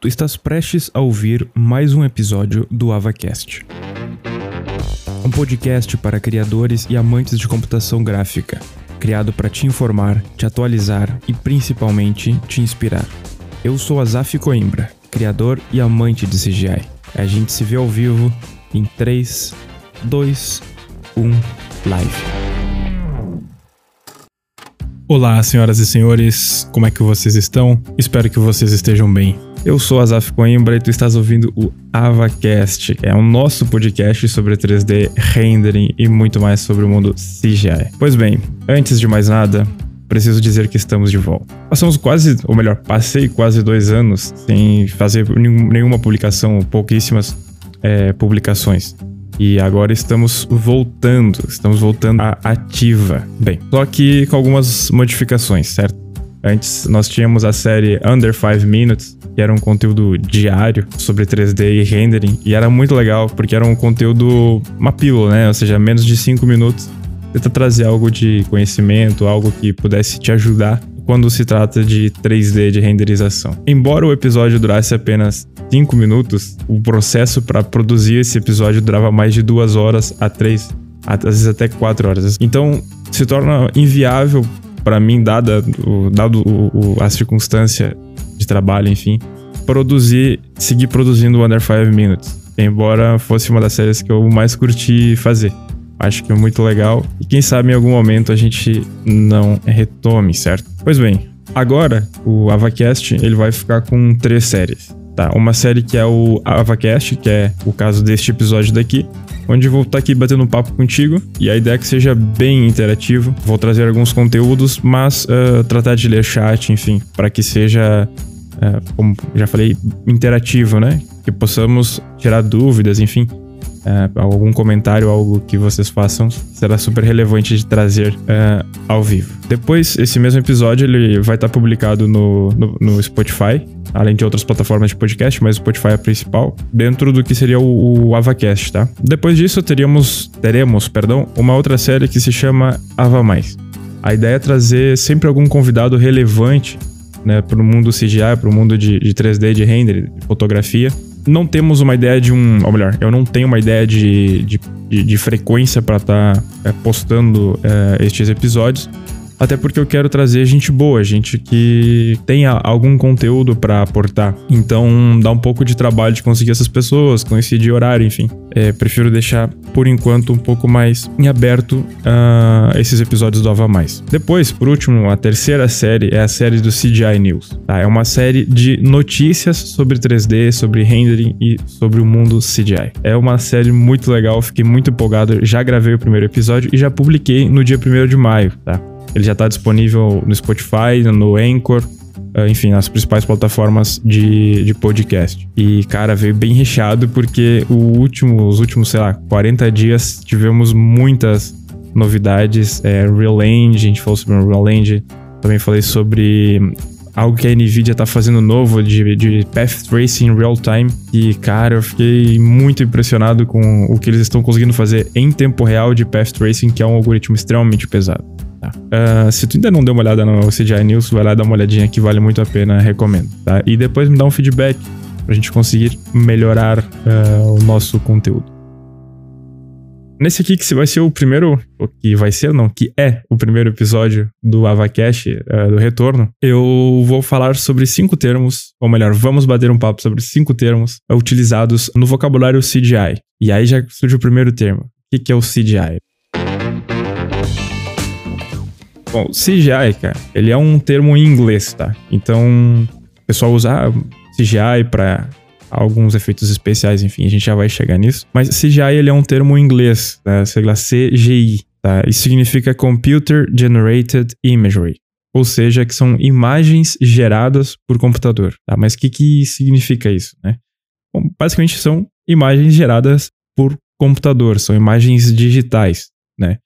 Tu estás prestes a ouvir mais um episódio do AvaCast. Um podcast para criadores e amantes de computação gráfica, criado para te informar, te atualizar e principalmente te inspirar. Eu sou Azaf Coimbra, criador e amante de CGI. A gente se vê ao vivo em 3, 2, 1, live. Olá, senhoras e senhores, como é que vocês estão? Espero que vocês estejam bem. Eu sou Azaf Coimbra e tu estás ouvindo o AvaCast, é o nosso podcast sobre 3D, rendering e muito mais sobre o mundo CGI. Pois bem, antes de mais nada, preciso dizer que estamos de volta. Passamos quase, ou melhor, passei quase dois anos sem fazer nenhuma publicação, pouquíssimas é, publicações. E agora estamos voltando, estamos voltando à ativa. Bem, só que com algumas modificações, certo? Antes nós tínhamos a série Under 5 Minutes, que era um conteúdo diário sobre 3D e rendering, e era muito legal, porque era um conteúdo, uma pílula, né? Ou seja, menos de 5 minutos. Tenta trazer algo de conhecimento, algo que pudesse te ajudar quando se trata de 3D de renderização. Embora o episódio durasse apenas 5 minutos, o processo para produzir esse episódio durava mais de 2 horas a 3, às vezes até 4 horas. Então se torna inviável para mim, dada o, dado o, o, a circunstância de trabalho, enfim, produzir, seguir produzindo o Under 5 Minutes. Embora fosse uma das séries que eu mais curti fazer. Acho que é muito legal. E quem sabe em algum momento a gente não retome, certo? Pois bem, agora o AvaCast ele vai ficar com três séries. Tá, uma série que é o AvaCast, que é o caso deste episódio daqui, onde vou estar tá aqui batendo papo contigo e a ideia é que seja bem interativo. Vou trazer alguns conteúdos, mas uh, tratar de ler chat, enfim, para que seja, uh, como já falei, interativo, né? Que possamos tirar dúvidas, enfim. Uh, algum comentário, algo que vocês façam, será super relevante de trazer uh, ao vivo. Depois, esse mesmo episódio ele vai estar publicado no, no, no Spotify, além de outras plataformas de podcast, mas o Spotify é a principal, dentro do que seria o, o AvaCast, tá? Depois disso, teríamos, teremos, perdão, uma outra série que se chama Ava Mais. A ideia é trazer sempre algum convidado relevante né, para o mundo CGI, para o mundo de, de 3D, de render, de fotografia. Não temos uma ideia de um. Ou melhor, eu não tenho uma ideia de, de, de, de frequência para estar tá, é, postando é, estes episódios, até porque eu quero trazer gente boa, gente que tenha algum conteúdo para aportar. Então dá um pouco de trabalho de conseguir essas pessoas, coincidir horário, enfim. É, prefiro deixar por enquanto um pouco mais em aberto uh, esses episódios do Ava Mais. Depois, por último, a terceira série é a série do CGI News. Tá? É uma série de notícias sobre 3D, sobre rendering e sobre o mundo CGI. É uma série muito legal, fiquei muito empolgado. Já gravei o primeiro episódio e já publiquei no dia 1 de maio, tá? Ele já está disponível no Spotify, no Anchor, eh, enfim, nas principais plataformas de, de podcast. E, cara, veio bem recheado porque o último, os últimos, sei lá, 40 dias tivemos muitas novidades. É, Real Engine, a gente falou sobre Real Engine. Também falei sobre algo que a NVIDIA tá fazendo novo de, de Path Tracing Real Time. E, cara, eu fiquei muito impressionado com o que eles estão conseguindo fazer em tempo real de Path Tracing, que é um algoritmo extremamente pesado. Uh, se tu ainda não deu uma olhada no CGI News, vai lá dar uma olhadinha que vale muito a pena, recomendo. Tá? E depois me dá um feedback pra gente conseguir melhorar uh, o nosso conteúdo. Nesse aqui, que vai ser o primeiro, o que vai ser, não, que é o primeiro episódio do Avacash, uh, do Retorno, eu vou falar sobre cinco termos, ou melhor, vamos bater um papo sobre cinco termos utilizados no vocabulário CGI. E aí já surge o primeiro termo. O que é o CGI? Bom, CGI, cara, ele é um termo em inglês, tá? Então, o pessoal usa CGI para alguns efeitos especiais, enfim, a gente já vai chegar nisso. Mas CGI, ele é um termo em inglês, tá? Sigla CGI, tá? Isso significa Computer Generated Imagery. Ou seja, que são imagens geradas por computador, tá? Mas o que, que significa isso, né? Bom, basicamente são imagens geradas por computador, são imagens digitais, né?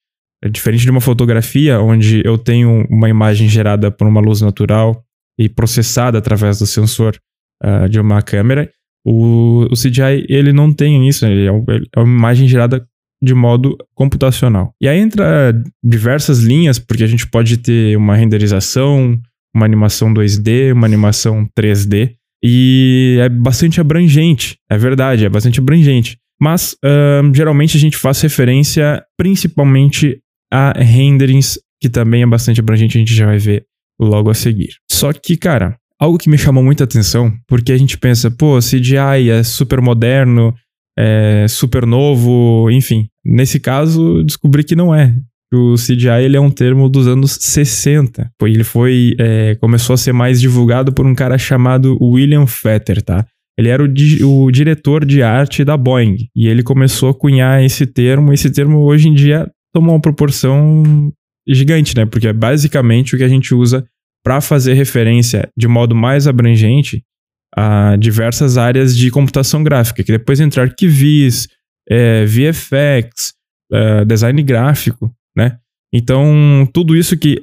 É diferente de uma fotografia, onde eu tenho uma imagem gerada por uma luz natural e processada através do sensor uh, de uma câmera. O, o, CGI, ele não tem isso, ele é, ele é, uma imagem gerada de modo computacional. E aí entra diversas linhas, porque a gente pode ter uma renderização, uma animação 2D, uma animação 3D. E é bastante abrangente, é verdade, é bastante abrangente. Mas uh, geralmente a gente faz referência principalmente a renderings, que também é bastante abrangente, a gente já vai ver logo a seguir. Só que, cara, algo que me chamou muita atenção, porque a gente pensa, pô, CGI é super moderno, é super novo, enfim. Nesse caso, descobri que não é. O CGI ele é um termo dos anos 60. Ele foi. É, começou a ser mais divulgado por um cara chamado William Fetter, tá? Ele era o, di o, diretor de arte da Boeing. E ele começou a cunhar esse termo. Esse termo hoje em dia tomou uma proporção gigante, né? Porque é basicamente o que a gente usa para fazer referência de modo mais abrangente a diversas áreas de computação gráfica, que depois entra arquivis, é, VFX, é, design gráfico, né? Então, tudo isso que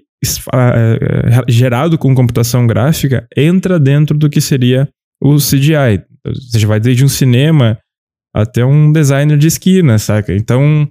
é, gerado com computação gráfica entra dentro do que seria o CGI. Você vai desde um cinema até um designer de esquina, saca? Então,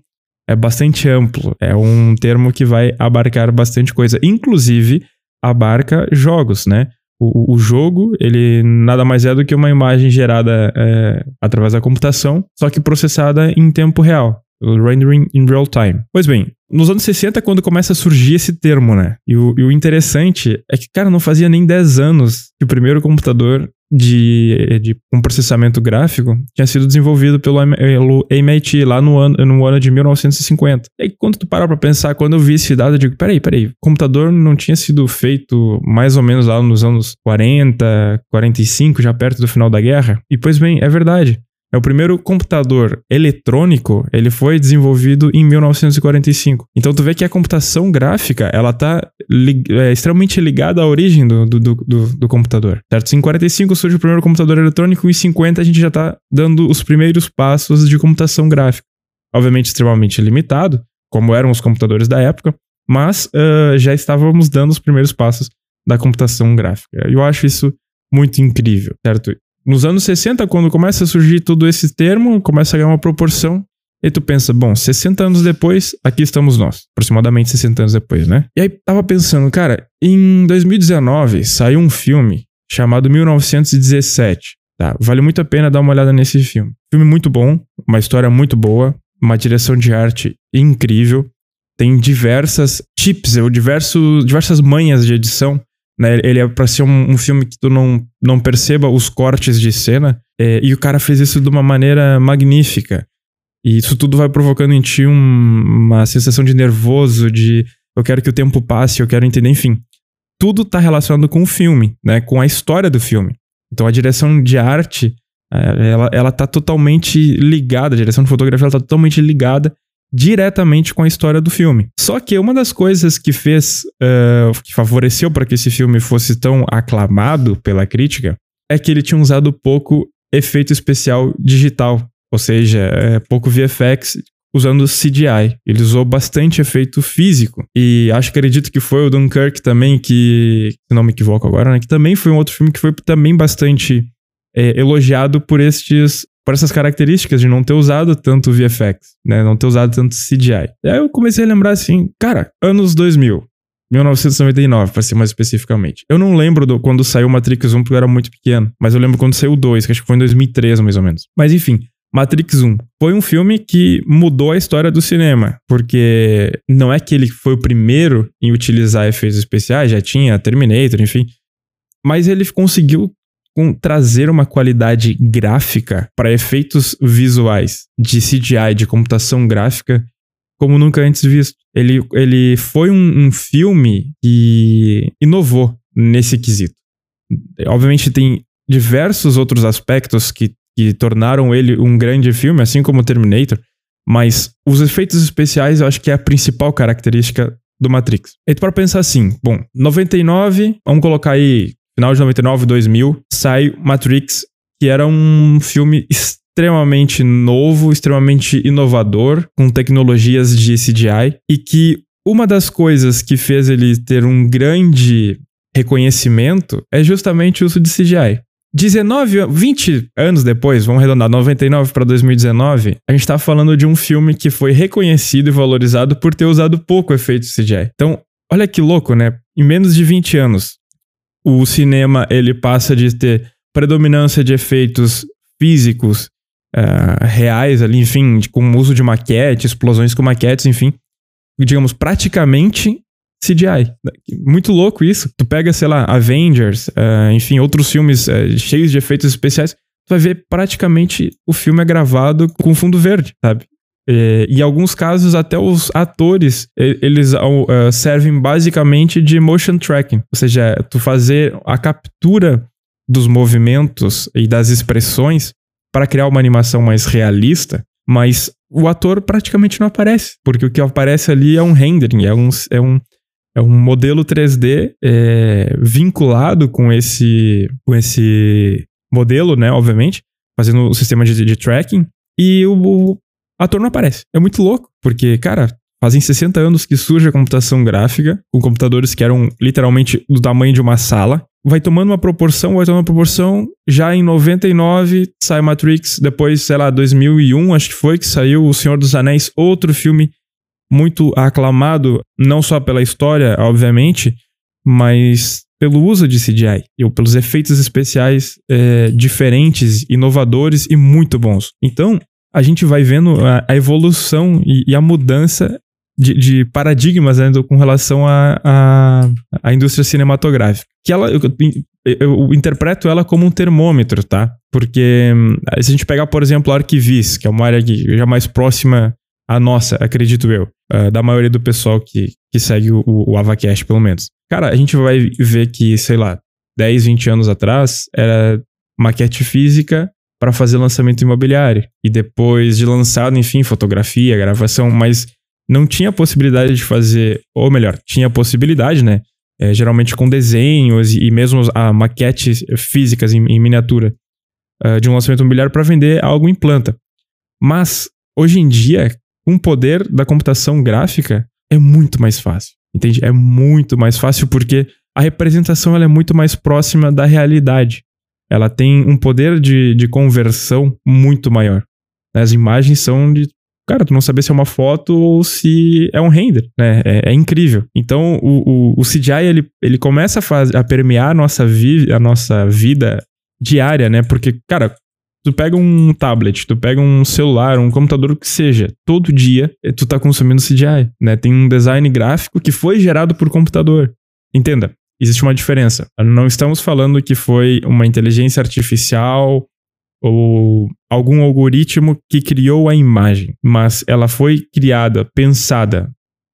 é bastante amplo. É um termo que vai abarcar bastante coisa. Inclusive, abarca jogos, né? O, o jogo, ele nada mais é do que uma imagem gerada é, através da computação, só que processada em tempo real. Rendering in real time. Pois bem, nos anos 60 quando começa a surgir esse termo, né? E o, e o interessante é que, cara, não fazia nem 10 anos que o primeiro computador de, de um processamento gráfico tinha sido desenvolvido pelo, pelo MIT lá no ano, no ano de 1950. E aí, quando tu parar pra pensar, quando eu vi esse dado, eu digo, peraí, peraí, computador não tinha sido feito mais ou menos lá nos anos 40, 45, já perto do final da guerra? E pois bem, é verdade. É o primeiro computador eletrônico, ele foi desenvolvido em 1945. Então tu vê que a computação gráfica, ela tá li é, extremamente ligada à origem do, do, do, do, computador, certo? Em 45 surge o primeiro computador eletrônico e em 50 a gente já tá dando os primeiros passos de computação gráfica. Obviamente extremamente limitado, como eram os computadores da época, mas uh, já estávamos dando os primeiros passos da computação gráfica. Eu acho isso muito incrível, certo? Nos anos 60, quando começa a surgir todo esse termo, começa a ganhar uma proporção, e tu pensa, bom, 60 anos depois, aqui estamos nós. Aproximadamente 60 anos depois, né? E aí tava pensando, cara, em 2019 saiu um filme chamado 1917. Tá, vale muito a pena dar uma olhada nesse filme. Filme muito bom, uma história muito boa, uma direção de arte incrível. Tem diversas chips, ou diversos, diversas manhas de edição né? Ele é pra ser um, um, filme que tu não, não perceba os cortes de cena. É, e o cara fez isso de uma maneira magnífica. E isso tudo vai provocando em ti um, uma sensação de nervoso, de eu quero que o tempo passe, eu quero entender, enfim. Tudo tá relacionado com o filme, né? Com a história do filme. Então a direção de arte, é, ela, ela tá totalmente ligada, a direção de fotografia ela tá totalmente ligada diretamente com a história do filme. Só que uma das coisas que fez, uh, que favoreceu para que esse filme fosse tão aclamado pela crítica, é que ele tinha usado pouco efeito especial digital, ou seja, é, pouco VFX usando CGI. Ele usou bastante efeito físico. E acho que acredito que foi o Dunkirk também, que, se não me equivoco agora, né, que também foi um outro filme que foi também bastante é, elogiado por estes por essas características de não ter usado tanto VFX, né? Não ter usado tanto CGI. Aí eu comecei a lembrar assim, cara, anos 2000, 1999, para ser mais especificamente. Eu não lembro do, quando saiu Matrix 1 porque eu era muito pequeno, mas eu lembro quando saiu o 2, que acho que foi em 2003 mais ou menos. Mas enfim, Matrix 1 foi um filme que mudou a história do cinema, porque não é que ele foi o primeiro em utilizar efeitos especiais, já tinha Terminator, enfim, mas ele conseguiu com trazer uma qualidade gráfica para efeitos visuais de CGI, de computação gráfica, como nunca antes visto. Ele, ele foi um, um filme que inovou nesse quesito. Obviamente tem diversos outros aspectos que, que tornaram ele um grande filme, assim como Terminator, mas os efeitos especiais eu acho que é a principal característica do Matrix. E para pensar assim, bom, 99, vamos colocar aí final de 99, 2000, sai Matrix, que era um filme extremamente novo, extremamente inovador, com tecnologias de CGI, e que uma das coisas que fez ele ter um grande reconhecimento é justamente o uso de CGI. 19, 20 anos depois, vamos arredondar, 99 para 2019, a gente tá falando de um filme que foi reconhecido e valorizado por ter usado pouco efeito CGI. Então, olha que louco, né? Em menos de 20 anos, o cinema ele passa de ter predominância de efeitos físicos uh, reais ali, enfim, de, com uso de maquete, explosões com maquetes, enfim, digamos, praticamente CGI. Muito louco isso. Tu pega, sei lá, Avengers, uh, enfim, outros filmes uh, cheios de efeitos especiais, tu vai ver praticamente o filme é gravado com fundo verde, sabe? E, em alguns casos, até os atores, eles uh, servem basicamente de motion tracking. Ou seja, tu fazer a captura dos movimentos e das expressões para criar uma animação mais realista, mas o ator praticamente não aparece, porque o que aparece ali é um rendering, é um, é um, é um modelo 3D é, vinculado com esse, com esse modelo, né, obviamente, fazendo o sistema de, de tracking, e o, o ator não aparece. É muito louco, porque, cara, fazem 60 anos que surge a computação gráfica, com computadores que eram literalmente do tamanho de uma sala, vai tomando uma proporção, vai tomando uma proporção. Já em 99 sai Matrix, depois, sei lá, 2001, acho que foi que saiu O Senhor dos Anéis, outro filme muito aclamado, não só pela história, obviamente, mas pelo uso de CGI, ou pelos efeitos especiais é, diferentes, inovadores e muito bons. Então, a gente vai vendo a, a evolução e, e, a mudança de, de paradigmas né, com relação à a, a, a, indústria cinematográfica. Que ela, eu, eu, eu, interpreto ela como um termômetro, tá? Porque hum, se a gente pegar, por exemplo, a Arquivis, que é uma área que já mais próxima à nossa, acredito eu, uh, da maioria do pessoal que, que segue o, o Avacast, pelo menos. Cara, a gente vai ver que, sei lá, 10, 20 anos atrás, era maquete física para fazer lançamento imobiliário. E depois de lançado, enfim, fotografia, gravação, mas não tinha possibilidade de fazer, ou melhor, tinha possibilidade, né? É, geralmente com desenhos e mesmo a maquetes físicas em, em miniatura uh, de um lançamento imobiliário para vender algo em planta. Mas hoje em dia, com o poder da computação gráfica, é muito mais fácil. Entende? É muito mais fácil porque a representação ela é muito mais próxima da realidade. Ela tem um poder de, de conversão muito maior. As imagens são de cara, tu não saber se é uma foto ou se é um render, né? É, é incrível. Então, o, o, o, CGI, ele, ele começa a, faz, a permear a nossa, vi, a nossa vida diária, né? Porque, cara, tu pega um tablet, tu pega um celular, um computador, o que seja, todo dia eh, tu tá consumindo CGI, né? Tem um design gráfico que foi gerado por computador. Entenda, existe uma diferença. Não estamos falando que foi uma inteligência artificial ou algum algoritmo que criou a imagem, mas ela foi criada, pensada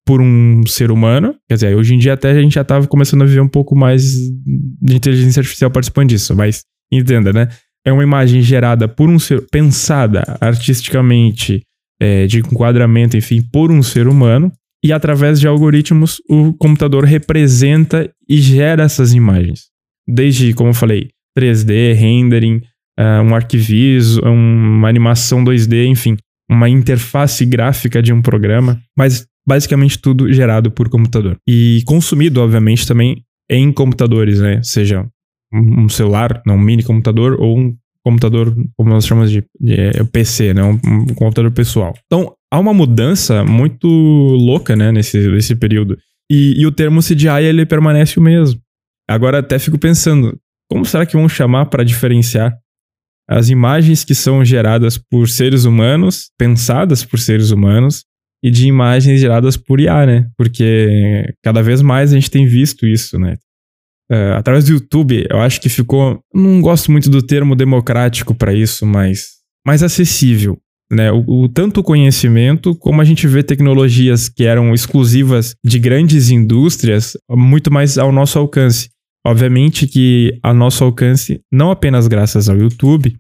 por um ser humano. Quer dizer, hoje em dia até a gente já estava começando a viver um pouco mais de inteligência artificial participando disso, mas entenda, né? É uma imagem gerada por um ser, pensada artisticamente, é, de enquadramento, enfim, por um ser humano, e através de algoritmos o computador representa e gera essas imagens. Desde, como eu falei, 3D, rendering, uh, um arquiviso, uma animação 2D, enfim, uma interface gráfica de um programa, mas basicamente tudo gerado por computador. E consumido, obviamente, também em computadores, né? Seja um celular, não, um mini computador, ou um computador, como nós chamamos de, de é, PC, né? Um, um, computador pessoal. Então, há uma mudança muito louca, né, nesse, nesse período. E, e o termo CGI, ele permanece o mesmo. Agora até fico pensando, como será que vão chamar para diferenciar as imagens que são geradas por seres humanos, pensadas por seres humanos, e de imagens geradas por IA, né? Porque cada vez mais a gente tem visto isso, né? Uh, através do YouTube, eu acho que ficou. Não gosto muito do termo democrático para isso, mas mais acessível. Né? O, o, tanto conhecimento, como a gente vê tecnologias que eram exclusivas de grandes indústrias, muito mais ao nosso alcance. Obviamente que a nosso alcance, não apenas graças ao YouTube,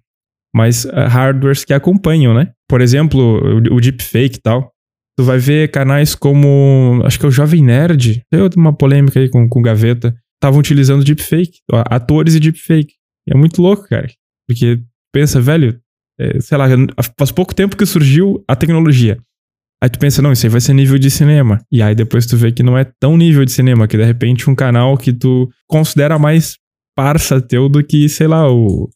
mas uh, hardwares que acompanham, né? Por exemplo, o, o deepfake e tal. Tu vai ver canais como, acho que é o Jovem Nerd, tem uma polêmica aí com, com Gaveta, estavam utilizando deepfake, atores e deepfake. É muito louco, cara. Porque pensa, velho, sei lá, faz pouco tempo que surgiu a tecnologia. Aí tu pensa, não, isso aí vai ser nível de cinema. E aí depois tu vê que não é tão nível de cinema, que de repente um canal que tu considera mais parça teu do que, sei lá, o,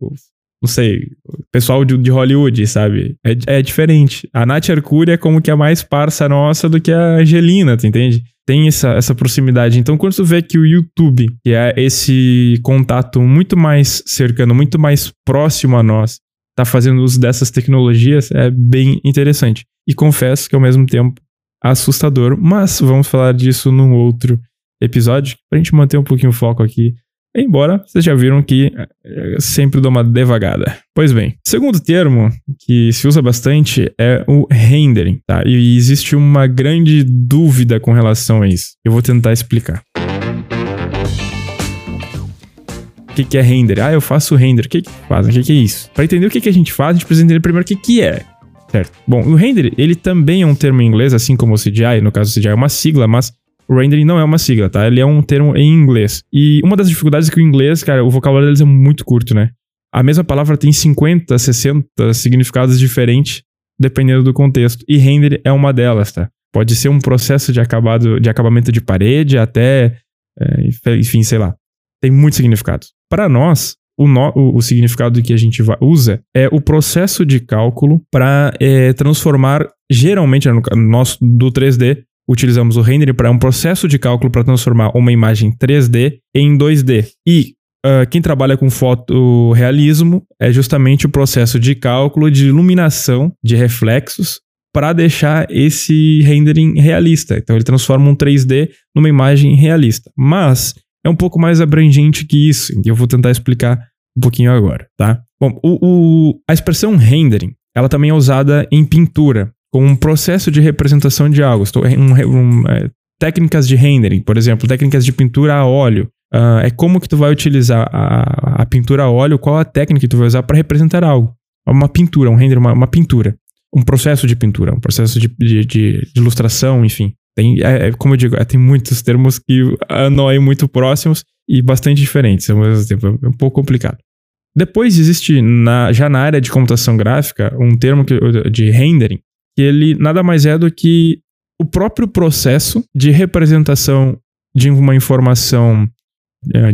o não sei, pessoal de, de Hollywood, sabe? É, é diferente. A Nath Arcuri é como que a mais parça nossa do que a Angelina, tu entende? Tem essa, essa proximidade. Então, quando tu vê que o YouTube, que é esse contato muito mais cercano, muito mais próximo a nós, tá fazendo uso dessas tecnologias, é bem interessante. E confesso que ao mesmo tempo assustador, mas vamos falar disso num outro episódio, pra gente manter um pouquinho o foco aqui Embora vocês já viram que eh, sempre dou uma devagada. Pois bem, segundo termo que se usa bastante é o rendering, tá? E existe uma grande dúvida com relação a isso. Eu vou tentar explicar. O que, que é render? Ah, eu faço render. O que, que faz? O que, que é isso? Para entender o que, que a gente faz, a gente precisa entender primeiro o que, que é. Certo? Bom, o render, ele também é um termo em inglês, assim como o CGI. No caso, o CGI é uma sigla, mas o rendering não é uma sigla, tá? Ele é um termo em inglês. E uma das dificuldades é que o inglês, cara, o vocabulário deles é muito curto, né? A mesma palavra tem 50, 60 significados diferentes dependendo do contexto. E render é uma delas, tá? Pode ser um processo de acabado, de acabamento de parede até, é, enfim, sei lá. Tem muitos significados. Para nós, o, no, o, o, significado que a gente usa é o processo de cálculo para é, transformar, geralmente, no nosso do 3D, utilizamos o rendering para um processo de cálculo para transformar uma imagem 3D em 2D. E uh, quem trabalha com fotorrealismo é justamente o processo de cálculo de iluminação de reflexos para deixar esse rendering realista. Então ele transforma um 3D numa imagem realista. Mas é um pouco mais abrangente que isso, e eu vou tentar explicar um pouquinho agora, tá? Bom, o, o, a expressão rendering, ela também é usada em pintura com um processo de representação de algo. Estou, um, um, é, técnicas de rendering, por exemplo, técnicas de pintura a óleo. Uh, é como que tu vai utilizar a, a, pintura a óleo, qual a técnica que tu vai usar para representar algo. Uma pintura, um render, uma, uma, pintura. Um processo de pintura, um processo de, de, de ilustração, enfim. Tem, é, é, como eu digo, é, tem muitos termos que andam aí muito próximos e bastante diferentes ao mesmo tempo. É um pouco complicado. Depois existe, na, já na área de computação gráfica, um termo que, de rendering, que ele nada mais é do que o próprio processo de representação de uma informação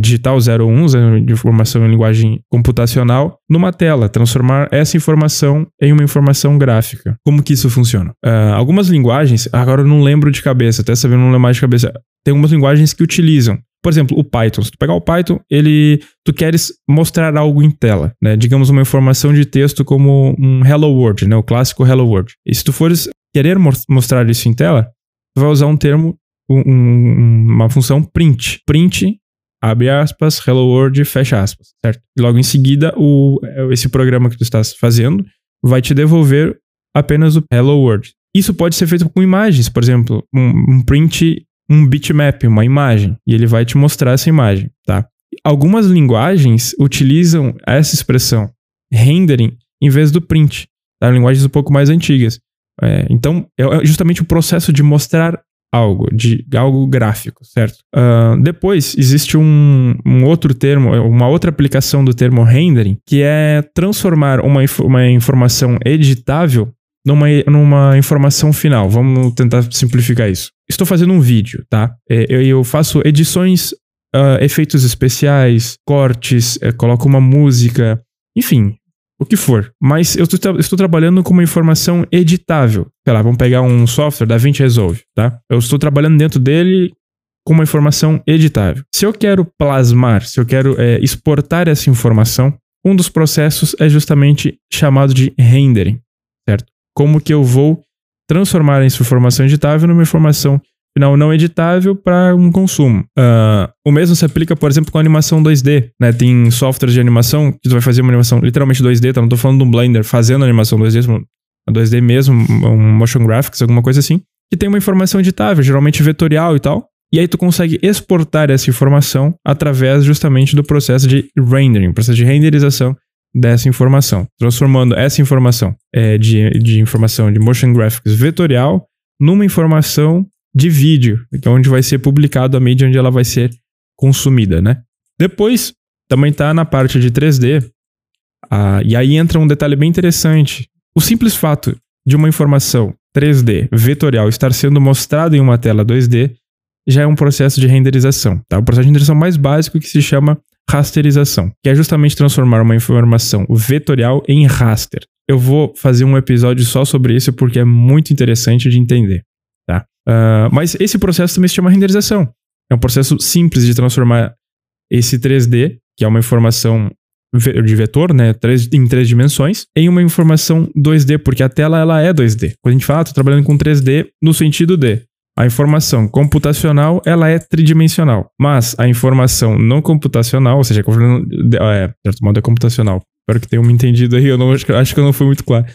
digital 01, de informação em linguagem computacional, numa tela, transformar essa informação em uma informação gráfica. Como que isso funciona? Uh, algumas linguagens, agora eu não lembro de cabeça, até sabendo não lembro mais de cabeça, tem algumas linguagens que utilizam por exemplo, o Python. Se tu pegar o Python, ele, tu queres mostrar algo em tela, né? Digamos uma informação de texto como um Hello World, né? O clássico Hello World. E se tu fores querer mostrar isso em tela, tu vai usar um termo, um, uma função print. Print, abre aspas, Hello World, fecha aspas, certo? E logo em seguida, o, esse programa que tu estás fazendo vai te devolver apenas o Hello World. Isso pode ser feito com imagens, por exemplo, um, um print um bitmap, uma imagem, e ele vai te mostrar essa imagem, tá? Algumas linguagens utilizam essa expressão rendering em vez do print, tá? Linguagens um pouco mais antigas. É, então, é justamente o processo de mostrar algo, de algo gráfico, certo? Uh, depois, existe um, um, outro termo, uma outra aplicação do termo rendering, que é transformar uma, uma informação editável numa, numa informação final. Vamos tentar simplificar isso. Estou fazendo um vídeo, tá? É, eu, eu faço edições, uh, efeitos especiais, cortes, uh, coloco uma música, enfim, o que for. Mas eu estou, estou, trabalhando com uma informação editável. Sei lá, vamos pegar um software da DaVinci Resolve, tá? Eu estou trabalhando dentro dele com uma informação editável. Se eu quero plasmar, se eu quero é, exportar essa informação, um dos processos é justamente chamado de rendering, certo? como que eu vou transformar essa informação editável numa informação final não editável para um consumo. Uh, o mesmo se aplica, por exemplo, com animação 2D. Né? Tem softwares de animação que tu vai fazer uma animação literalmente 2D, tá? não estou falando de um Blender fazendo animação 2D, 2D mesmo, um motion graphics, alguma coisa assim, que tem uma informação editável, geralmente vetorial e tal. E aí tu consegue exportar essa informação através justamente do processo de rendering, processo de renderização dessa informação, transformando essa informação é, de, de informação de motion graphics vetorial numa informação de vídeo, que é onde vai ser publicado a mídia onde ela vai ser consumida, né? Depois, também está na parte de 3D, ah, e aí entra um detalhe bem interessante. O simples fato de uma informação 3D vetorial estar sendo mostrado em uma tela 2D já é um processo de renderização, tá? O processo de renderização mais básico que se chama rasterização, que é justamente transformar uma informação vetorial em raster. Eu vou fazer um episódio só sobre isso porque é muito interessante de entender? Uh, mas esse processo também se chama renderização. É um processo simples de transformar esse 3D, que é uma informação de vetor, né, em três dimensões, em uma informação 2D, porque a tela ela é 2D. Quando a gente fala, ah, tô trabalhando com 3D no sentido de a informação computacional ela é tridimensional, mas a informação não computacional, ou seja, é, de certo modo é computacional. Espero que tenham me entendido aí, eu não, acho que eu não fui muito claro.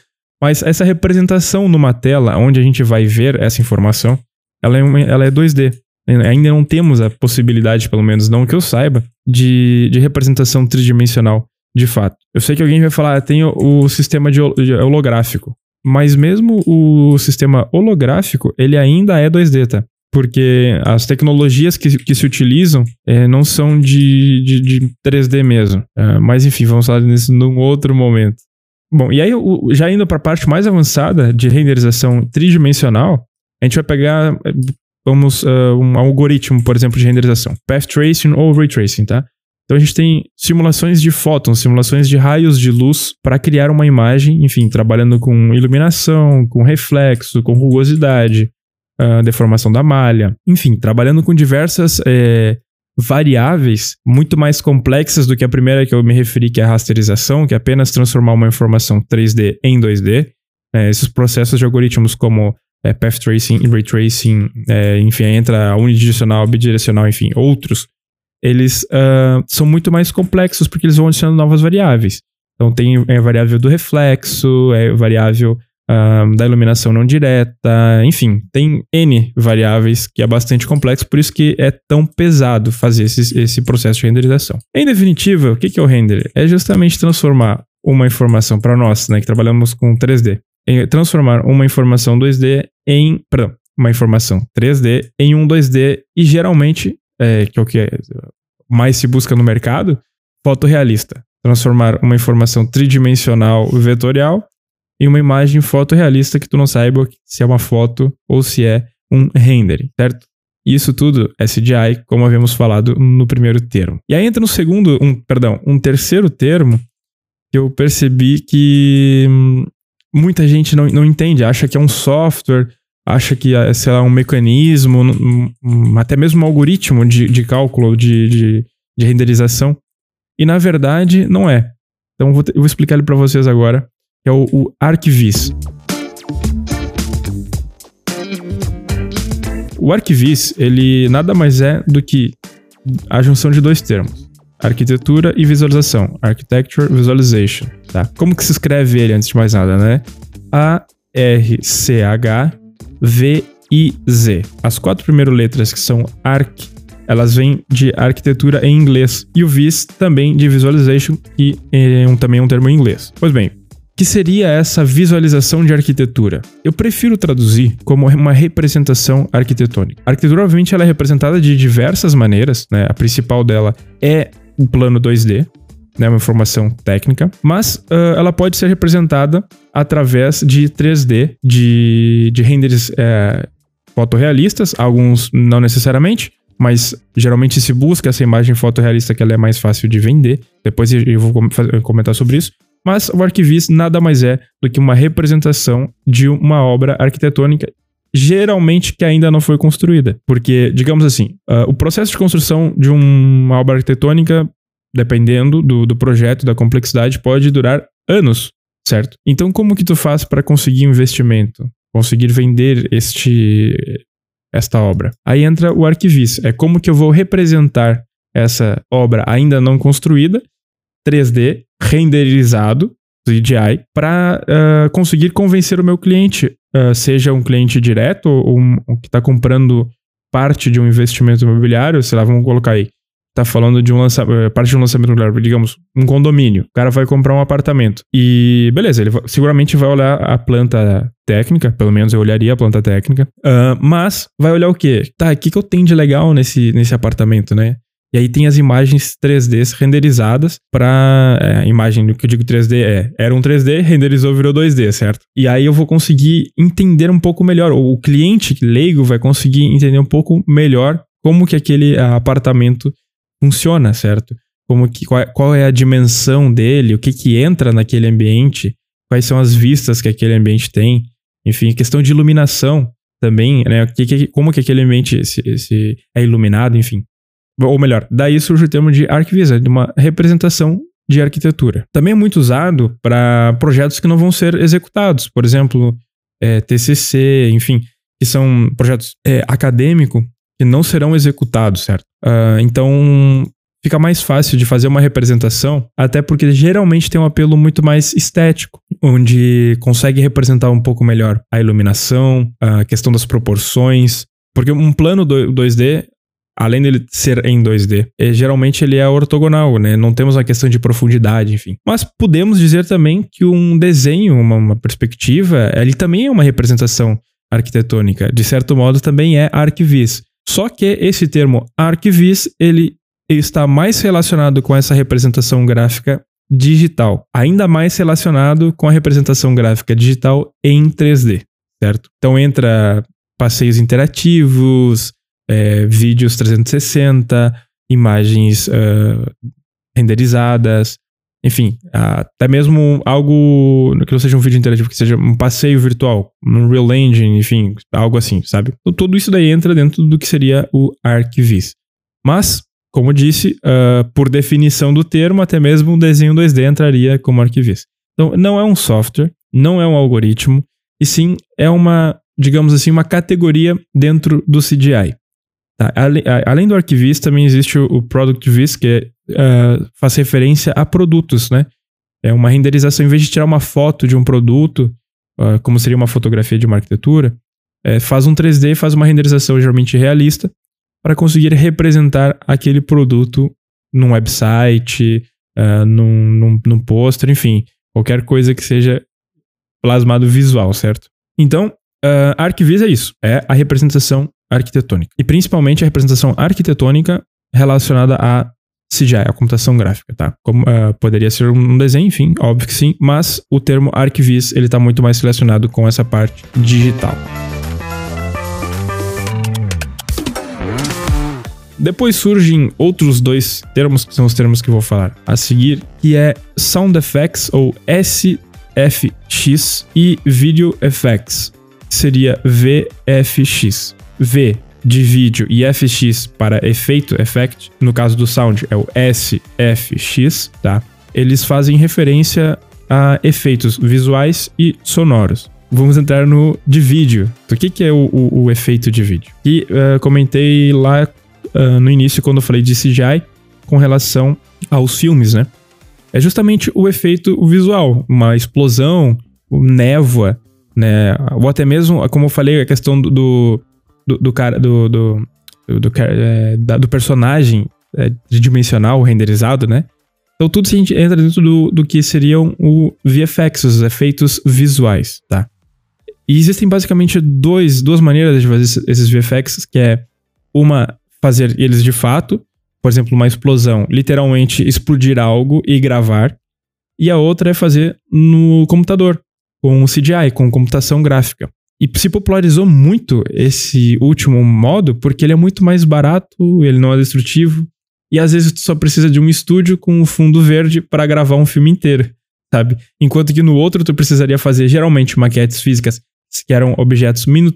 Mas essa representação numa tela onde a gente vai ver essa informação, ela é, uma, ela é 2D. Ainda não temos a possibilidade, pelo menos não que eu saiba, de, de representação tridimensional de fato. Eu sei que alguém vai falar, ah, tem o, o sistema de holográfico. Mas mesmo o sistema holográfico, ele ainda é 2D, tá? Porque as tecnologias que, que se utilizam é, não são de, de, de 3D mesmo. É, mas enfim, vamos falar nisso num outro momento. Bom, e aí, já indo para a parte mais avançada de renderização tridimensional, a gente vai pegar, vamos, uh, um algoritmo, por exemplo, de renderização. Path Tracing ou Ray Tracing, tá? Então a gente tem simulações de fótons, simulações de raios de luz para criar uma imagem, enfim, trabalhando com iluminação, com reflexo, com rugosidade, uh, deformação da malha, enfim, trabalhando com diversas é, variáveis muito mais complexas do que a primeira que eu me referi, que é a rasterização, que é apenas transformar uma informação 3D em 2D. É, esses processos de algoritmos como é, path tracing, ray tracing, é, enfim, entra unidirecional, bidirecional, enfim, outros eles uh, são muito mais complexos porque eles vão adicionando novas variáveis. Então tem a variável do reflexo, é variável uh, da iluminação não direta, enfim, tem N variáveis que é bastante complexo, por isso que é tão pesado fazer esse, esse processo de renderização. Em definitiva, o que é o render? É justamente transformar uma informação para nós, né, que trabalhamos com 3D, transformar uma informação 2D em, perdão, uma informação 3D em um 2D e geralmente é, que é o que é, mais se busca no mercado, fotorrealista. Transformar uma informação tridimensional vetorial em uma imagem fotorrealista que tu não saiba se é uma foto ou se é um render, certo? Isso tudo é CGI, como havíamos falado no primeiro termo. E aí entra no segundo, um, perdão, um terceiro termo que eu percebi que hum, muita gente não, não entende, acha que é um software acha que é, sei lá, um mecanismo, um, um, até mesmo um algoritmo de, de cálculo, de, de, de, renderização. E na verdade, não é. Então vou, eu vou explicar ele para vocês agora, que é o, o. O ArcVis, ele nada mais é do que a junção de dois termos. Arquitetura e visualização. Architecture Visualization. Tá? Como que se escreve ele antes de mais nada, né? A-R-C-H V e Z. As quatro primeiras letras que são ARC, elas vêm de arquitetura em inglês. E o VIS também de visualization, e é um, também um termo em inglês. Pois bem, que seria essa visualização de arquitetura? Eu prefiro traduzir como uma representação arquitetônica. A arquitetura, obviamente, ela é representada de diversas maneiras, né? A principal dela é o plano 2D, né, uma informação técnica, mas uh, ela pode ser representada através de 3D, de, de renders é, fotorrealistas, alguns não necessariamente, mas geralmente se busca essa imagem fotorrealista que ela é mais fácil de vender. Depois eu vou comentar sobre isso. Mas o ArcVis nada mais é do que uma representação de uma obra arquitetônica, geralmente que ainda não foi construída. Porque, digamos assim, uh, o processo de construção de uma obra arquitetônica dependendo do, do projeto, da complexidade, pode durar anos, certo? Então, como que tu faz para conseguir investimento? Conseguir vender este esta obra? Aí entra o arquivis. É como que eu vou representar essa obra ainda não construída, 3D, renderizado, CGI, para uh, conseguir convencer o meu cliente, uh, seja um cliente direto ou um, que está comprando parte de um investimento imobiliário, sei lá, vamos colocar aí tá falando de um lançamento, eh, parte de um lançamento imobiliário, digamos, um condomínio. O cara vai comprar um apartamento. E beleza, ele seguramente vai olhar a planta técnica, pelo menos eu olharia a planta técnica. Uh, mas vai olhar o quê? Tá, o que, que eu tenho de legal nesse, nesse apartamento, né? E aí tem as imagens 3D renderizadas para é, imagem que eu digo 3D é, era um 3D, renderizou, virou 2D, certo? E aí eu vou conseguir entender um pouco melhor, ou o cliente leigo vai conseguir entender um pouco melhor como que aquele apartamento funciona, certo? como que, qual, qual é a dimensão dele, o que que entra naquele ambiente, quais são as vistas que aquele ambiente tem, enfim, questão de iluminação também, né? Que, que, como que aquele ambiente se, se é iluminado, enfim. Ou melhor, daí surge o termo de arquivisa, de uma representação de arquitetura. Também é muito usado para projetos que não vão ser executados, por exemplo, é, TCC, enfim, que são projetos é, acadêmicos que não serão executados, certo? Uh, então, fica mais fácil de fazer uma representação, até porque geralmente tem um apelo muito mais estético, onde consegue representar um pouco melhor a iluminação, a questão das proporções, porque um plano 2D além dele ser em 2D, é, geralmente ele é ortogonal, né? Não temos uma questão de profundidade, enfim. Mas podemos dizer também que um desenho, uma, uma perspectiva, ele também é uma representação arquitetônica. De certo modo, também é arquivis. Só que esse termo arquivis, ele está mais relacionado com essa representação gráfica digital, ainda mais relacionado com a representação gráfica digital em 3D, certo? Então entra passeios interativos, é, vídeos 360, imagens uh, renderizadas, enfim, até mesmo algo que não seja um vídeo interativo, que seja um passeio virtual, um Real Engine, enfim, algo assim, sabe? Então, tudo isso daí entra dentro do que seria o ArcVis. Mas, como disse, uh, por definição do termo, até mesmo um desenho 2D entraria como ArcVis. Então, não é um software, não é um algoritmo, e sim é uma, digamos assim, uma categoria dentro do CGI. Tá, além do ArcVis, também existe o ProductVis, que uh, faz referência a produtos, né? É uma renderização, em vez de tirar uma foto de um produto, uh, como seria uma fotografia de uma arquitetura, é, faz um 3D e faz uma renderização geralmente realista para conseguir representar aquele produto num website, uh, num, num, num pôster, enfim, qualquer coisa que seja plasmado visual, certo? Então, uh, é isso, é a representação arquitetônica. E principalmente a representação arquitetônica relacionada a CGI, a computação gráfica, tá? Como, uh, poderia ser um desenho, enfim, óbvio que sim, mas o termo ArcVis, ele tá muito mais relacionado com essa parte digital. Depois surgem outros dois termos, que são os termos que vou falar a seguir, que é Sound Effects, ou SFX, e Video Effects, que seria VFX. V de vídeo e FX para efeito, effect, no caso do sound é o SFX, tá? Eles fazem referência a efeitos visuais e sonoros. Vamos entrar no de vídeo. O que, que é o, o, o efeito de vídeo? E uh, comentei lá uh, no início, quando eu falei de CGI, com relação aos filmes, né? É justamente o efeito visual, uma explosão, névoa, né? Ou até mesmo, como eu falei, a questão do, do do, cara, do, do, do, é, do personagem é, tridimensional renderizado, né? Então tudo isso entra dentro do, do que seriam o VFX, os efeitos visuais, tá? E existem basicamente dois, duas maneiras de fazer esses VFX, que é uma, fazer eles de fato, por exemplo, uma explosão, literalmente explodir algo e gravar, e a outra é fazer no computador, com CGI, com computação gráfica. E se popularizou muito esse último modo porque ele é muito mais barato, ele não é destrutivo. E às vezes tu só precisa de um estúdio com um fundo verde para gravar um filme inteiro, sabe? Enquanto que no outro tu precisaria fazer geralmente maquetes físicas que eram objetos mi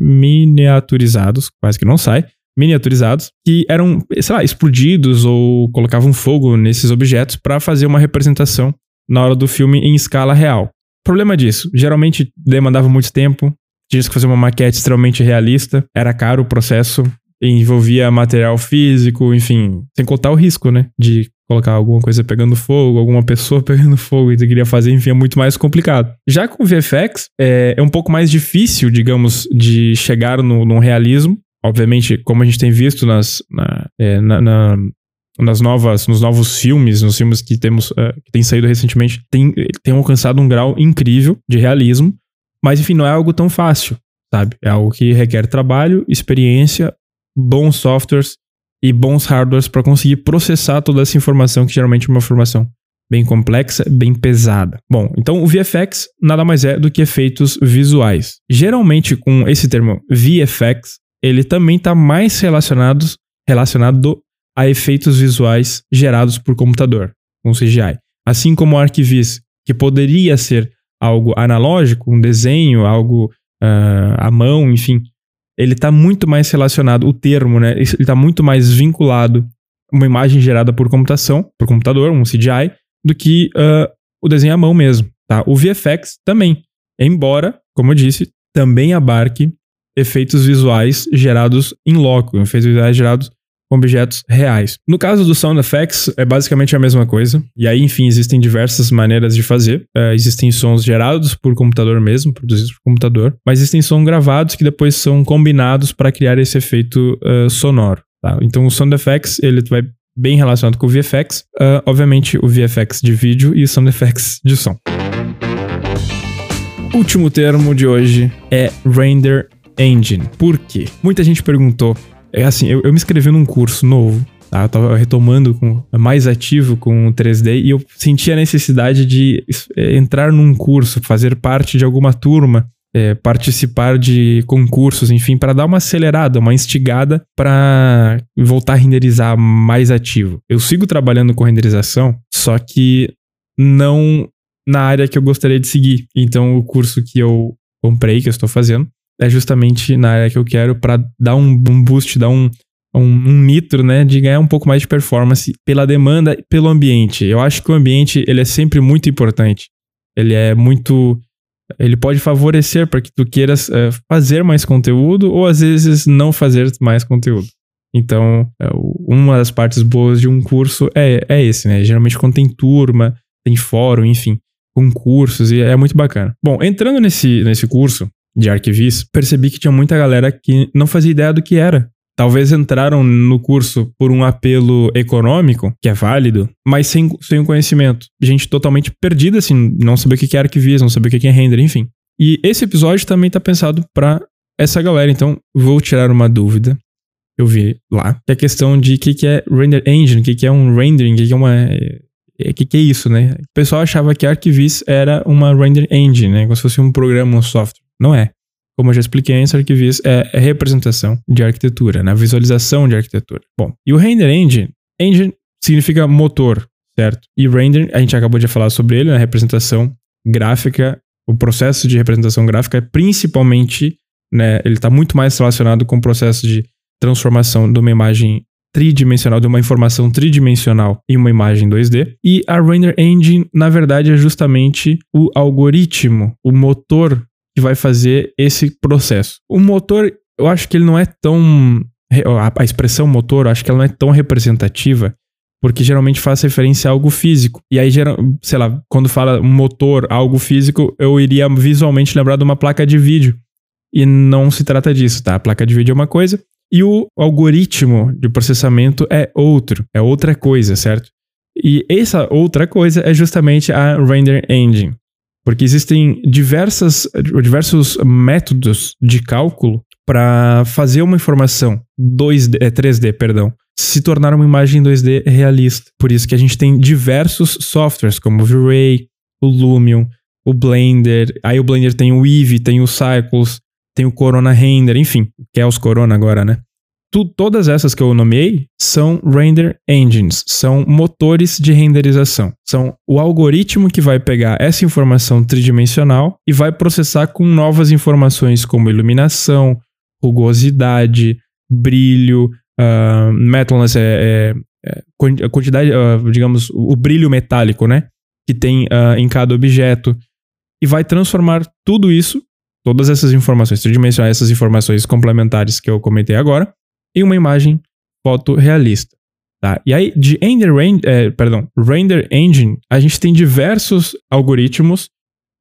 miniaturizados, quase que não sai, miniaturizados, que eram, sei lá, explodidos ou colocavam fogo nesses objetos para fazer uma representação na hora do filme em escala real problema disso, geralmente demandava muito tempo, tinha que fazer uma maquete extremamente realista, era caro o processo, envolvia material físico, enfim, sem contar o risco, né, de colocar alguma coisa pegando fogo, alguma pessoa pegando fogo e tu queria fazer, enfim, é muito mais complicado. Já com VFX, é, é um pouco mais difícil, digamos, de chegar no realismo. Obviamente, como a gente tem visto nas, na, é, na, na, nas novas, nos novos filmes, nos filmes que temos, uh, que tem saído recentemente, tem, tem alcançado um grau incrível de realismo, mas enfim, não é algo tão fácil, sabe? É algo que requer trabalho, experiência, bons softwares e bons hardwares para conseguir processar toda essa informação, que geralmente é uma informação bem complexa, bem pesada. Bom, então o VFX nada mais é do que efeitos visuais. Geralmente com esse termo VFX, ele também está mais relacionado relacionado a efeitos visuais gerados por computador, com CGI. Assim como o ArcViz, que poderia ser algo analógico, um desenho, algo uh, à mão, enfim, ele está muito mais relacionado, o termo, né? Ele está muito mais vinculado a uma imagem gerada por computação, por computador, um CGI, do que uh, o desenho à mão mesmo, tá? O VFX também, embora, como eu disse, também abarque efeitos visuais gerados em loco, efeitos visuais gerados com objetos reais. No caso do Sound Effects, é basicamente a mesma coisa. E aí, enfim, existem diversas maneiras de fazer. Uh, existem sons gerados por computador mesmo, produzidos por computador, mas existem sons gravados que depois são combinados para criar esse efeito uh, sonoro. Tá? Então, o Sound Effects ele vai bem relacionado com o VFX. Uh, obviamente, o VFX de vídeo e o Sound Effects de som. Último termo de hoje é Render Engine. Por quê? Muita gente perguntou. É assim, eu, eu me inscrevi num curso novo Tá? Eu tava retomando com mais ativo com o 3D e eu senti a necessidade de é, entrar num curso, fazer parte de alguma turma, é, participar de concursos, enfim, para dar uma acelerada, uma instigada para voltar a renderizar mais ativo. Eu sigo trabalhando com renderização, só que não na área que eu gostaria de seguir. Então, o curso que eu comprei, que eu estou fazendo, é justamente na área que eu quero para dar um, um, boost, dar um, um, um, nitro, né, de ganhar um pouco mais de performance pela demanda, pelo ambiente. Eu acho que o ambiente ele é sempre muito importante. Ele é muito, ele pode favorecer para que tu queiras uh, fazer mais conteúdo ou às vezes não fazer mais conteúdo. Então, uh, uma das partes boas de um curso é, é esse, né? Geralmente quando tem turma, tem fórum, enfim, concursos e é muito bacana. Bom, entrando nesse, nesse curso, de arquivis, percebi que tinha muita galera que não fazia ideia do que era. Talvez entraram no curso por um apelo econômico, que é válido, mas sem, sem conhecimento. Gente totalmente perdida, assim, não sabia o que é arquivis, não sabia o que é render, enfim. E esse episódio também tá pensado para essa galera, então vou tirar uma dúvida. Eu vi lá, que é a questão de o que, que é render engine, o que, que é um rendering, o que, que é uma o que, que, é isso, né? O pessoal achava que Arquivis era uma render engine, né? Como se fosse um programa, um software. Não é. Como eu já expliquei antes, Arquivis é, é representação de arquitetura, né? Visualização de arquitetura. Bom, e o render engine, engine significa motor, certo? E render, a gente acabou de falar sobre ele, né? Representação gráfica, o processo de representação gráfica é principalmente, né? Ele está muito mais relacionado com o processo de transformação de uma imagem tridimensional, de uma informação tridimensional em uma imagem 2D. E a Render Engine, na verdade, é justamente o algoritmo, o motor que vai fazer esse processo. O motor, eu acho que ele não é tão. A expressão motor, eu acho que ela não é tão representativa, porque geralmente faz referência a algo físico. E aí, sei lá, quando fala motor, algo físico, eu iria visualmente lembrar de uma placa de vídeo. E não se trata disso, tá? A placa de vídeo é uma coisa e o algoritmo de processamento é outro, é outra coisa, certo? E essa outra coisa é justamente a Render Engine. Porque existem diversas, diversos métodos de cálculo para fazer uma informação 2D, 3D, é, perdão, se tornar uma imagem 2D realista. Por isso que a gente tem diversos softwares como o V-Ray, o Lumion, o Blender, aí o Blender tem o Eevee, tem o Cycles, tem o Corona Render, enfim, que é os Corona agora, né? Tu, todas essas que eu nomeei são render engines, são motores de renderização. São o algoritmo que vai pegar essa informação tridimensional e vai processar com novas informações como iluminação, rugosidade, brilho, uh, metalness é, é, é quantidade, uh, digamos, o brilho metálico, né? Que tem uh, em cada objeto. E vai transformar tudo isso todas essas informações tridimensionais, essas informações complementares que eu comentei agora, em uma imagem fotorrealista. Tá? E aí, de render, é, perdão, render engine, a gente tem diversos algoritmos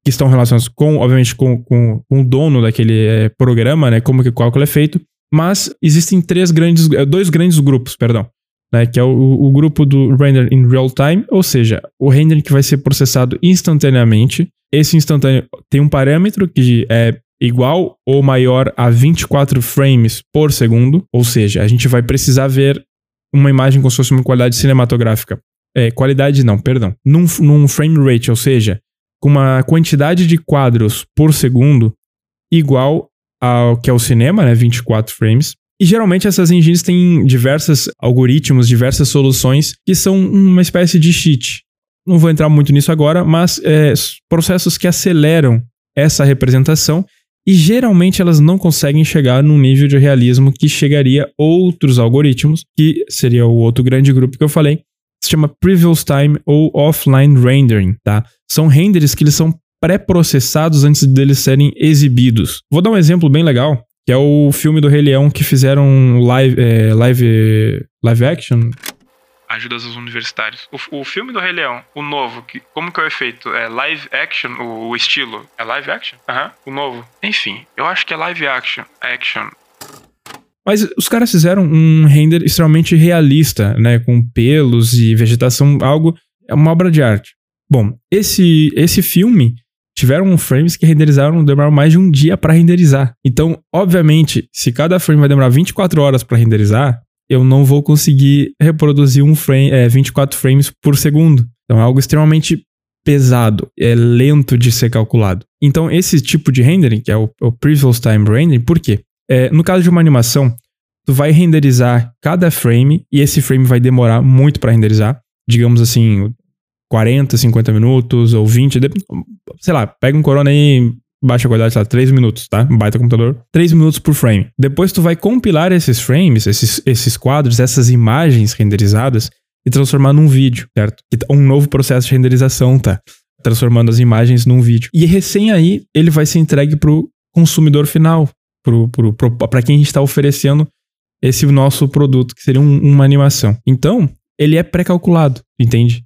que estão relacionados com, obviamente, com, com, com o dono daquele é, programa, né? Como que o cálculo é feito. Mas existem três grandes, é, dois grandes grupos, perdão. Né, que é o, o, grupo do render in real time, ou seja, o render que vai ser processado instantaneamente. Esse instantâneo tem um parâmetro que é igual ou maior a 24 frames por segundo, ou seja, a gente vai precisar ver uma imagem com se fosse uma qualidade cinematográfica. É, qualidade não, perdão. Num, num frame rate, ou seja, com uma quantidade de quadros por segundo igual ao que é o cinema, né, 24 frames, E geralmente essas engines têm diversos algoritmos, diversas soluções que são uma espécie de cheat. Não vou entrar muito nisso agora, mas é, processos que aceleram essa representação e geralmente elas não conseguem chegar num nível de realismo que chegaria outros algoritmos, que seria o outro grande grupo que eu falei, se chama Previous Time ou Offline Rendering, tá? São renders que eles são pré-processados antes deles serem exibidos. Vou dar um exemplo bem legal, que é o filme do Rei Leão que fizeram live, é, live, live action. Ajudas aos universitários. O, o, filme do Rei Leão, o novo, que, como que é o efeito? É live action, o, o estilo? É live action? Aham, uhum, o novo. Enfim, eu acho que é live action. Action. Mas os caras fizeram um render extremamente realista, né? Com pelos e vegetação, algo. É uma obra de arte. Bom, esse, esse filme tiveram frames que renderizaram, demoraram mais de um dia para renderizar. Então, obviamente, se cada frame vai demorar 24 horas para renderizar, eu não vou conseguir reproduzir um frame, é, 24 frames por segundo. Então, é algo extremamente pesado, é lento de ser calculado. Então, esse tipo de rendering, que é o, o Previous Time Rendering, por quê? É, no caso de uma animação, tu vai renderizar cada frame e esse frame vai demorar muito para renderizar. Digamos assim, 40, 50 minutos ou 20, sei lá, pega um Corona aí, baixa qualidade, sei lá, 3 minutos, tá? Um baita computador. 3 minutos por frame. Depois tu vai compilar esses frames, esses, esses quadros, essas imagens renderizadas e transformar num vídeo, certo? Um novo processo de renderização, tá? Transformando as imagens num vídeo. E recém aí, ele vai ser entregue pro consumidor final, pro, pro, pro, pra quem a gente está oferecendo esse nosso produto, que seria um, uma animação. Então, ele é pré-calculado, entende?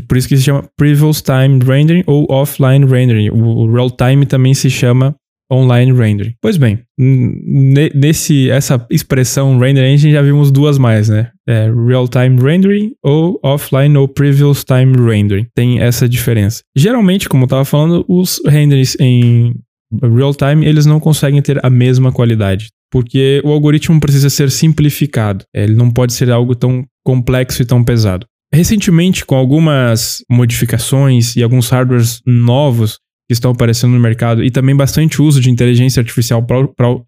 Por isso que se chama Previous Time Rendering ou Offline Rendering. O Real Time também se chama Online Rendering. Pois bem, nesse essa expressão Render Engine já vimos duas mais, né? É Real Time Rendering ou Offline ou Previous Time Rendering. Tem essa diferença. Geralmente, como eu estava falando, os renders em real time eles não conseguem ter a mesma qualidade, porque o algoritmo precisa ser simplificado. Ele não pode ser algo tão complexo e tão pesado. Recentemente, com algumas modificações e alguns hardwares novos que estão aparecendo no mercado e também bastante uso de inteligência artificial para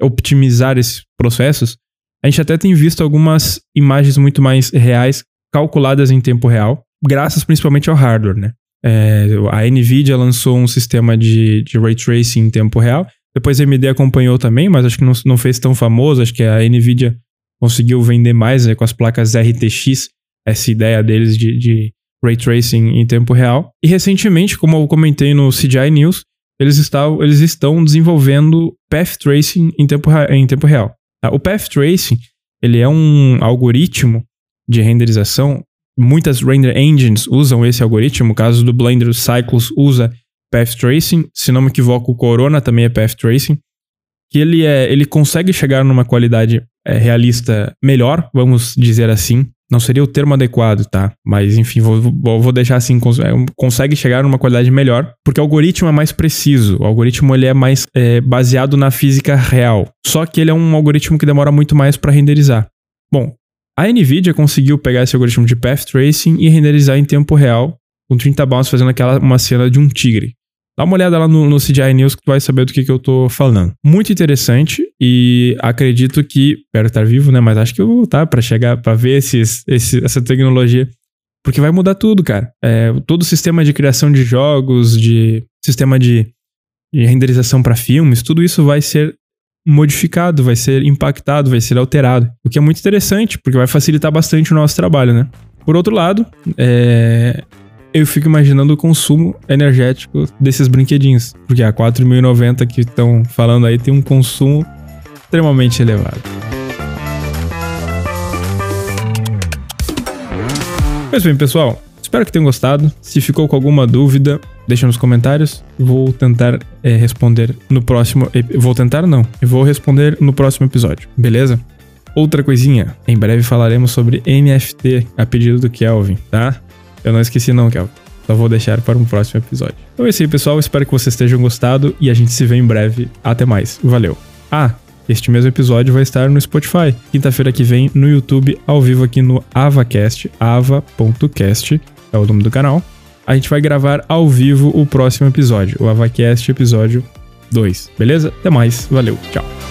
optimizar esses processos, a gente até tem visto algumas imagens muito mais reais calculadas em tempo real, graças principalmente ao hardware, né? É, a Nvidia lançou um sistema de, de ray tracing em tempo real. Depois a AMD acompanhou também, mas acho que não, não fez tão famoso. Acho que a Nvidia conseguiu vender mais né, com as placas RTX essa ideia deles de, de ray tracing em tempo real. E recentemente, como eu comentei no CGI News, eles, estão, eles estão desenvolvendo path tracing em tempo, em tempo real. Tá? O path tracing ele é um algoritmo de renderização. Muitas render engines usam esse algoritmo. O caso do Blender Cycles usa path tracing. Se não me equivoco, o Corona também é path tracing. Que ele, é, ele consegue chegar numa qualidade é, realista melhor, vamos dizer assim, não seria o termo adequado, tá? Mas enfim, vou, vou deixar assim, é, consegue chegar numa qualidade melhor, porque o algoritmo é mais preciso, o algoritmo ele é mais é, baseado na física real. Só que ele é um algoritmo que demora muito mais para renderizar. Bom, a Nvidia conseguiu pegar esse algoritmo de path tracing e renderizar em tempo real, com 30 bounce fazendo aquela uma cena de um tigre. Dá uma olhada lá no, no CGI News que tu vai saber do que, que eu tô falando. Muito interessante e acredito que. Espero estar vivo, né? Mas acho que eu vou voltar para chegar, para ver esses, esse, essa tecnologia. Porque vai mudar tudo, cara. É, todo o sistema de criação de jogos, de sistema de, de renderização para filmes, tudo isso vai ser modificado, vai ser impactado, vai ser alterado. O que é muito interessante, porque vai facilitar bastante o nosso trabalho, né? Por outro lado, é, eu fico imaginando o consumo energético desses brinquedinhos. Porque a 4.090 que estão falando aí tem um consumo extremamente elevado. Pois bem, pessoal, espero que tenham gostado. Se ficou com alguma dúvida, deixa nos comentários. Vou tentar é, responder no próximo. Vou tentar, não. Eu vou responder no próximo episódio, beleza? Outra coisinha, em breve falaremos sobre NFT a pedido do Kelvin, tá? Eu não esqueci não, Kel. Só vou deixar para um próximo episódio. Então é isso aí, pessoal. Espero que vocês tenham gostado e a gente se vê em breve. Até mais. Valeu. Ah, este mesmo episódio vai estar no Spotify. Quinta-feira que vem no YouTube, ao vivo aqui no AvaCast, ava.cast é o nome do canal. A gente vai gravar ao vivo o próximo episódio, o AvaCast episódio 2. Beleza? Até mais. Valeu. Tchau.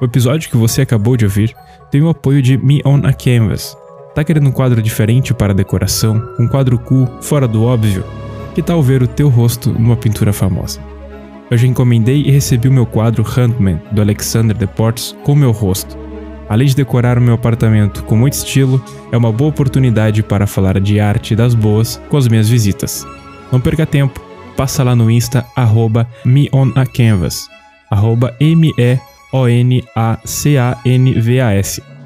O episódio que você acabou de ouvir tem o apoio de Me On a Canvas. Tá querendo um quadro diferente para decoração? Um quadro cool, fora do óbvio? Que tal ver o teu rosto numa pintura famosa? Eu já encomendei e recebi o meu quadro Huntman, do Alexander Deportes, com meu rosto. Além de decorar o meu apartamento com muito estilo, é uma boa oportunidade para falar de arte das boas com as minhas visitas. Não perca tempo, passa lá no Insta, arroba meonacanvas, arroba M-E-O-N-A-C-A-N-V-A-S.